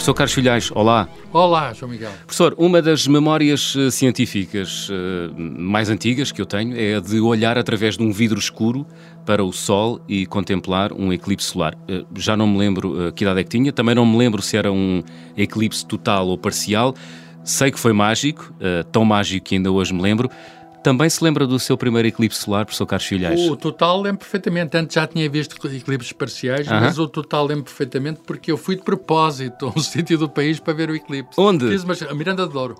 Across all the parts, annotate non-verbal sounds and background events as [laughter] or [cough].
Professor Carlos Filhais, olá. Olá, João Miguel. Professor, uma das memórias uh, científicas uh, mais antigas que eu tenho é a de olhar através de um vidro escuro para o Sol e contemplar um eclipse solar. Uh, já não me lembro que idade é que tinha, também não me lembro se era um eclipse total ou parcial. Sei que foi mágico, tão mágico que ainda hoje me lembro. Também se lembra do seu primeiro eclipse solar, professor Carlos Filhais? O total lembro perfeitamente. Antes já tinha visto eclipses parciais, uh -huh. mas o total lembro perfeitamente porque eu fui de propósito a um [laughs] sítio do país para ver o eclipse. Onde? Fiz uma... a Miranda do Douro.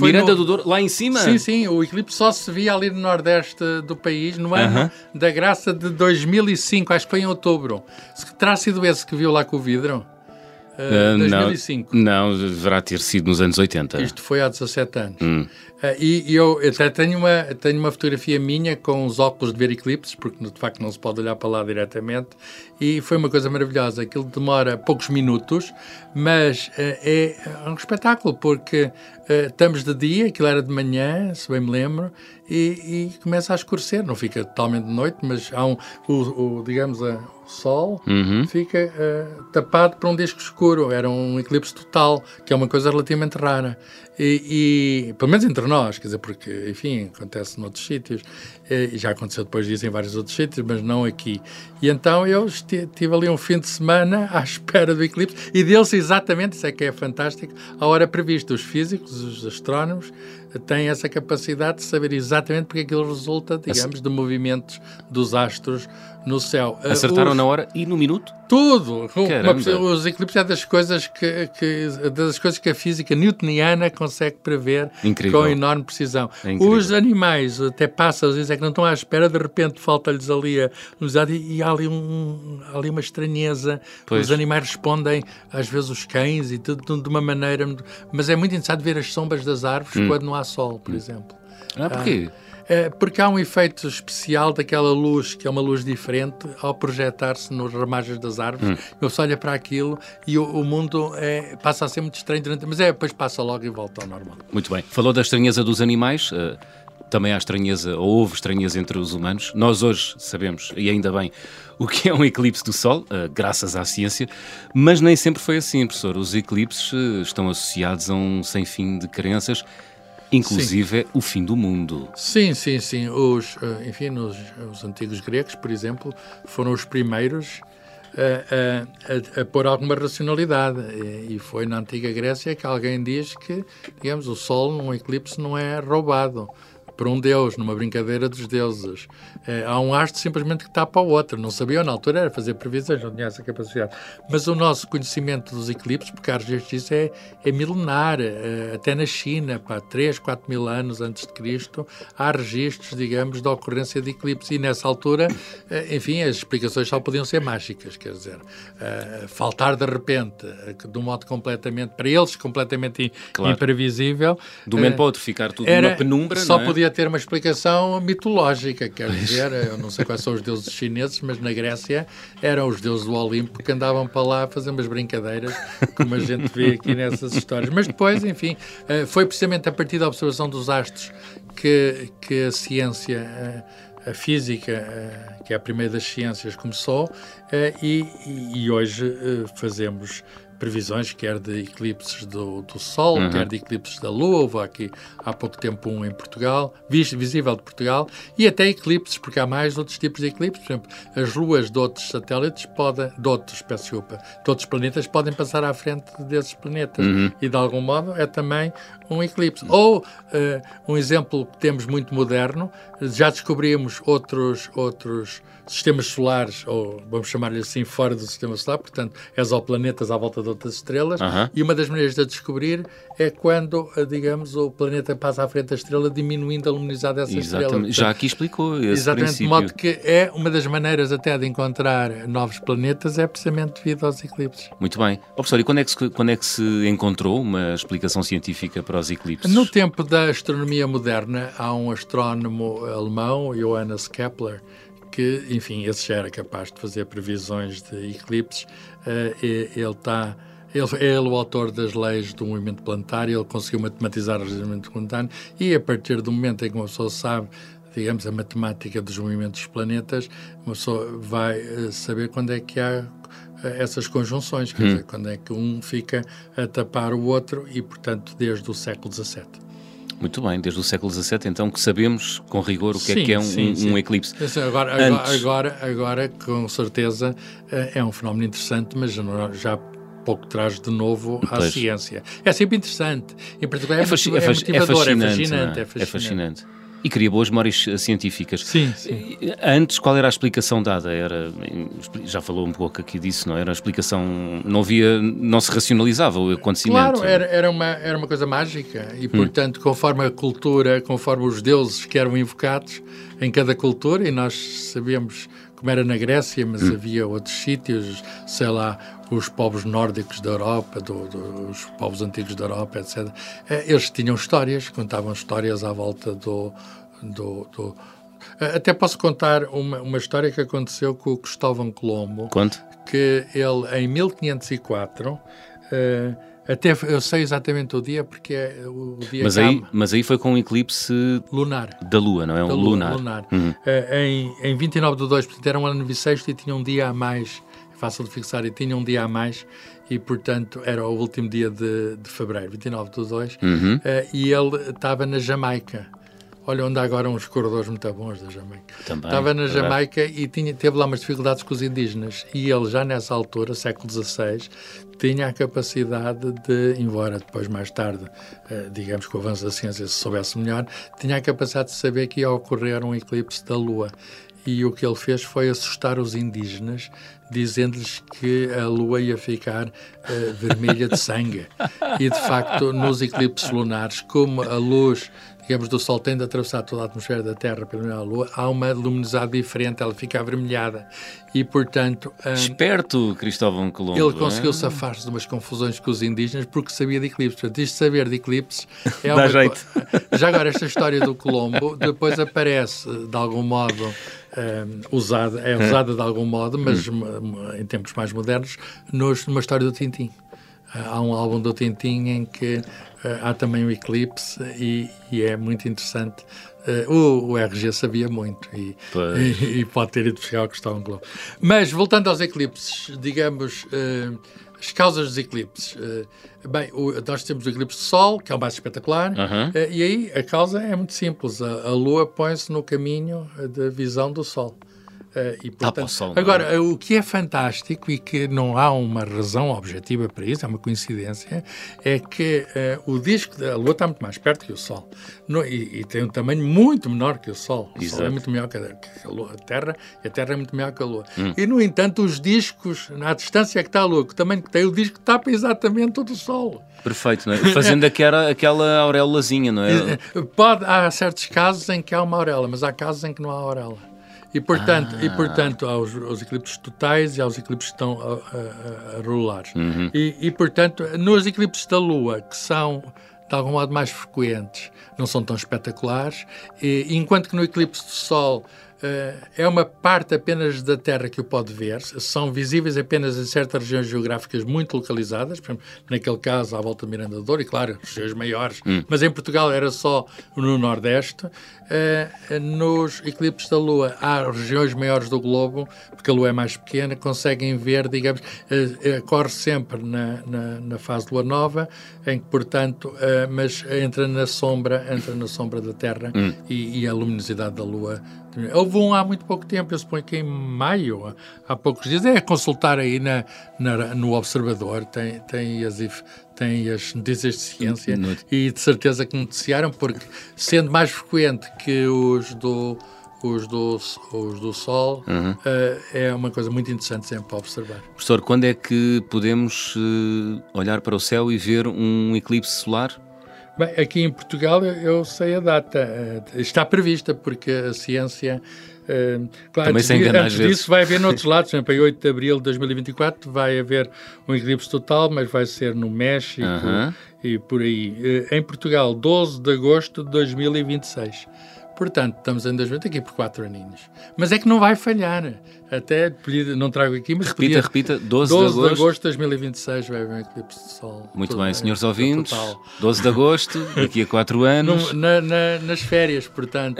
Miranda no... do Douro, lá em cima? Sim, sim. O eclipse só se via ali no nordeste do país no ano uh -huh. da graça de 2005, acho que foi em outubro. Terá sido esse que viu lá com o vidro? Uh, 2005. Não, não, deverá ter sido nos anos 80. Isto foi há 17 anos. Hum. Uh, e, eu até tenho uma, tenho uma fotografia minha com os óculos de ver eclipses, porque de facto não se pode olhar para lá diretamente, e foi uma coisa maravilhosa. Aquilo demora poucos minutos, mas uh, é um espetáculo, porque estamos de dia, aquilo era de manhã, se bem me lembro, e, e começa a escurecer. Não fica totalmente de noite, mas há um, o, o digamos, a, o sol uhum. fica uh, tapado por um disco escuro. Era um eclipse total, que é uma coisa relativamente rara. E, e, pelo menos entre nós, quer dizer, porque, enfim, acontece noutros sítios, e já aconteceu depois disso em vários outros sítios, mas não aqui. E então eu estive ali um fim de semana [laughs] à espera do eclipse e deu-se exatamente, isso é que é fantástico, a hora prevista. Os físicos, os astrónomos, têm essa capacidade de saber exatamente porque aquilo resulta, digamos, de movimentos dos astros no céu. Acertaram os... na hora e no minuto? Tudo! Uma, os eclipses é das coisas que, que, das coisas que a física newtoniana consegue prever incrível. com enorme precisão. É os animais, até pássaros, dizem é que não estão à espera, de repente falta-lhes ali a luminosidade e, e há ali, um, ali uma estranheza. Pois. Os animais respondem, às vezes os cães e tudo de uma maneira. Mas é muito interessante ver as sombras das árvores hum. quando não há sol, por hum. exemplo. Ah, porquê? Ah, é, porque há um efeito especial daquela luz, que é uma luz diferente, ao projetar-se nos ramagens das árvores. Hum. Eu só olho para aquilo e o, o mundo é, passa a ser muito estranho durante. Mas é, depois passa logo e volta ao normal. Muito bem. Falou da estranheza dos animais. Uh, também há estranheza, ou houve estranheza entre os humanos. Nós hoje sabemos, e ainda bem, o que é um eclipse do Sol, uh, graças à ciência, mas nem sempre foi assim, professor. Os eclipses uh, estão associados a um sem fim de crenças Inclusive sim. o fim do mundo. Sim, sim, sim. Os, eh, enfim, os, os antigos gregos, por exemplo, foram os primeiros a, a, a, pôr alguma racionalidade. E, foi na antiga Grécia que alguém diz que, digamos, o Sol num eclipse não é roubado por um deus, numa brincadeira dos deuses. É, há um astro simplesmente que tapa o outro. Não sabiam na altura, era fazer previsões, não tinha essa capacidade. Mas o nosso conhecimento dos eclipses, porque há registros disso, é, é milenar. É, até na China, pá, 3, 4 mil anos antes de Cristo, há registros, digamos, da ocorrência de eclipses. E nessa altura, é, enfim, as explicações só podiam ser mágicas, quer dizer, faltar de repente, de um modo completamente, para eles, completamente claro. imprevisível. De um momento para outro ficar tudo era, numa penumbra, Só é? podia ter uma explicação mitológica, quer dizer, eu não sei quais são os deuses chineses, mas na Grécia eram os deuses do Olimpo que andavam para lá a fazer umas brincadeiras, como a gente vê aqui nessas histórias. Mas depois, enfim, eh, foi precisamente a partir da observação dos astros que, que a ciência eh, a física, eh, que é a primeira das ciências, começou e, e hoje fazemos previsões, quer de eclipses do, do Sol, uhum. quer de eclipses da Lua, houve aqui há pouco tempo um em Portugal, visível de Portugal, e até eclipses, porque há mais outros tipos de eclipses, por exemplo, as luas de outros satélites podem, de outros, peço desculpa, de outros planetas podem passar à frente desses planetas, uhum. e de algum modo é também um eclipse. Ou, uh, um exemplo que temos muito moderno, já descobrimos outros, outros sistemas solares, ou vamos chamar-lhe assim, fora do sistema solar, portanto, exoplanetas à volta de outras estrelas, e uma das maneiras de a descobrir é quando, eh, digamos, o planeta passa à frente da estrela, diminuindo a luminosidade dessa Exatamente. estrela. Portanto, Já aqui explicou esse Exatamente, princípio. de modo que é uma das maneiras até de encontrar novos planetas é precisamente devido aos eclipses. Muito bem. Oh, professor, e quando é, que se, quando é que se encontrou uma explicação científica para os eclipses? No tempo da astronomia moderna, há um astrónomo alemão, Johannes Kepler, que, enfim, esse já era capaz de fazer previsões de eclipses. Uh, ele está. Ele é o autor das leis do movimento planetário, ele conseguiu matematizar o movimento planetário e a partir do momento em que uma pessoa sabe digamos, a matemática dos movimentos dos planetas, uma pessoa vai uh, saber quando é que há essas conjunções, quer hum. dizer, quando é que um fica a tapar o outro e, portanto, desde o século XVII. Muito bem, desde o século XVII, então, que sabemos com rigor o que sim, é que é um, sim, sim. um eclipse. Agora, Antes... agora, agora, com certeza, eh, é um fenómeno interessante, mas já pouco traz de novo à pois. ciência. É sempre interessante. Em particular, é, é, é, é fascinante. É fascinante, é fascinante. É e cria boas memórias eh, científicas. Sim, sim. Antes, qual era a explicação dada? Era, já falou um pouco aqui disso, não era? A explicação, não havia, não se racionalizava o acontecimento. Claro, era, era, uma, era uma coisa mágica e, hum. portanto, hum. conforme a cultura, conforme os deuses que eram invocados em cada cultura, e nós sabemos como era na Grécia, mas hum. havia outros sítios, sei lá, os povos nórdicos da Europa, do, do, os povos antigos da Europa, etc. Eh, eles tinham histórias, contavam histórias à volta do. do, do eh, até posso contar uma, uma história que aconteceu com o Cristóvão Colombo. Conte. Que ele, em 1504, uh, até eu sei exatamente o dia porque é o dia mas aí Mas aí foi com um eclipse lunar da Lua, não é? Um lunar. lunar. Uhum. Uh, em, em 29 de 2, portanto era um ano bissexto e tinha um dia a mais fácil de fixar, e tinha um dia a mais, e portanto era o último dia de, de fevereiro, 29 de 2, uhum. uh, e ele estava na Jamaica. Olha, onde há agora uns corredores muito bons da Jamaica. Também, estava na Jamaica e tinha, teve lá umas dificuldades com os indígenas. E ele, já nessa altura, século XVI, tinha a capacidade de, embora depois, mais tarde, uh, digamos que o avanço da ciência se soubesse melhor, tinha a capacidade de saber que ia ocorrer um eclipse da Lua e o que ele fez foi assustar os indígenas, dizendo-lhes que a lua ia ficar uh, vermelha de sangue. E, de facto, nos eclipses lunares, como a luz digamos, do Sol tende a atravessar toda a atmosfera da Terra pela Lua, há uma luminosidade diferente, ela fica avermelhada. E, portanto... Um, Esperto, Cristóvão Colombo. Ele conseguiu é? safar-se de umas confusões com os indígenas porque sabia de eclipses. Portanto, isto saber de eclipses é [laughs] Dá uma... jeito. [laughs] Já agora, esta história do Colombo depois aparece, de algum modo, um, usada, é usada de algum modo, mas hum. em tempos mais modernos, nos, numa história do Tintim. Há um álbum do Tintim em que uh, há também o eclipse e, e é muito interessante. Uh, o, o, RG sabia muito e, e, [laughs] e, pode ter ido buscar ao Cristóvão Globo. Mas, voltando aos eclipses, digamos, uh, as causas dos eclipses. Bem, o, nós temos o eclipse de Sol, que é o mais espetacular, uh, e aí a causa é muito simples. A, a Lua põe-se no caminho da visão do Sol. Uh, e, portanto, sol, agora, é? o que é fantástico e que não há uma razão objetiva para isso, é uma coincidência, é que uh, o disco da Lua está muito mais perto que o Sol no, e, e, tem um tamanho muito menor que o Sol. O Exato. Sol é muito maior que a, que a, Lua, a Terra, e a Terra é muito maior que a Lua. Hum. E, no entanto, os discos, na distância que está a Lua, que o tamanho que tem, o disco tapa exatamente todo o Sol. Perfeito, é? Fazendo [laughs] aquela, aquela auréolazinha, não é? Pode, há certos casos em que há uma auréola, mas há casos em que não há auréola. E portanto, ah. e, portanto aos, aos, eclipses totais e aos eclipses que estão a, a, a rolar. Uhum. E, e, portanto, nos eclipses da Lua, que são de algum modo mais frequentes, não são tão espetaculares, e, enquanto que no eclipse do Sol é uma parte apenas da Terra que o pode ver, são visíveis apenas em certas regiões geográficas muito localizadas, por exemplo, naquele caso à volta de Miranda do Douro, e claro, regiões maiores, hum. mas em Portugal era só no Nordeste. Uh, nos eclipses da Lua há regiões maiores do globo, porque a Lua é mais pequena, conseguem ver, digamos, uh, corre sempre na, na, na, fase de Lua Nova, em que, portanto, mas entra na sombra, entra na sombra da Terra hum. e, e a luminosidade da Lua Houve um há muito pouco tempo, eu suponho que em maio, há poucos dias, é consultar aí na, na no Observador, tem, tem, as, tem as notícias de ciência e de certeza que noticiaram, porque sendo mais frequente que os do os do, os do Sol, uhum. uh, é uma coisa muito interessante sempre para observar. Professor, quando é que podemos uh, olhar para o céu e ver um eclipse solar? Bem, aqui em Portugal eu sei a data. Eh, está prevista, porque a ciência. Uh, claro, Também antes, se engana, antes disso vai haver noutros [laughs] lados, por exemplo, em 8 de abril de 2024 vai haver um eclipse total, mas vai ser no México uh -huh. e por aí. Uh, em Portugal, 12 de agosto de 2026. Portanto, estamos em 2000, aqui por quatro aninhos. Mas é que não vai falhar. Até, não trago aqui, mas Repita, podia, repita, 12, 12 de agosto. de agosto de 2026 vai haver um eclipse de sol. Muito Tudo bem, senhores ouvintes, total. 12 de agosto, daqui a 4 anos. No- na- na- nas férias, portanto,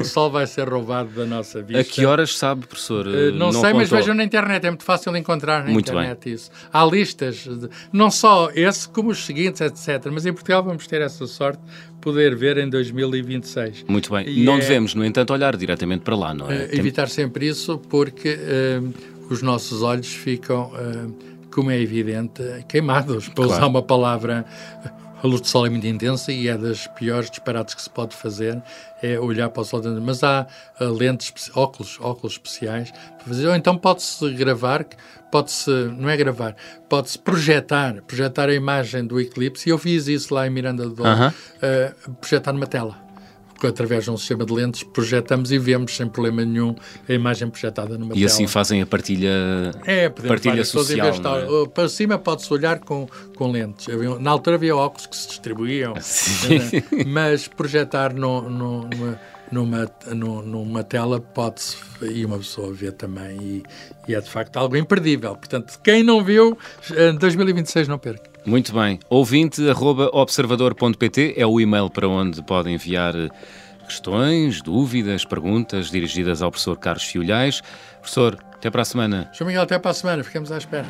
o sol vai ser roubado da nossa vista. A que horas sabe, professor? Eh, Não, sei, mas vejam na internet, é muito fácil encontrar na Muito internet isso. Há listas, de- não só esse, como os seguintes, etc. Mas em Portugal vamos ter essa sorte poder ver em 2026. Muito bem. E não é- devemos, no entanto, olhar diretamente para lá, não é? Eh, evitar sempre isso, porque eh, os nossos olhos ficam, eh, como é evidente, queimados, [laughs] para Claro. usar uma palavra. A luz do sol é muito intensa e é das piores disparates que se pode fazer, é olhar para o sol. Mas há eh, lentes, óculos, óculos especiais para fazer. Ou então pode-se gravar, pode-se, não é gravar, pode-se projetar, projetar a imagem do eclipse. E eu fiz isso lá em Miranda do Douro, Aham. eh, projetar numa tela através de um sistema de lentes, projetamos e vemos sem problema nenhum a imagem projetada numa E tela. assim fazem a partilha, é, partilha social. é? uh, Para cima pode-se olhar com, com lentes. Na altura havia óculos que se distribuíam, [laughs] né? mas projetar no- no- numa, numa, nu- numa tela pode-se e uma pessoa vê também e, e é de facto algo imperdível. Portanto, quem não viu, em 2026 não perca. Muito bem. Ouvinte arroba observador.pt é o e-mail para onde podem enviar eh, questões, dúvidas, perguntas dirigidas ao professor Carlos Fiolhais. Professor, até para a semana. João Miguel, até para a semana. Ficamos à espera.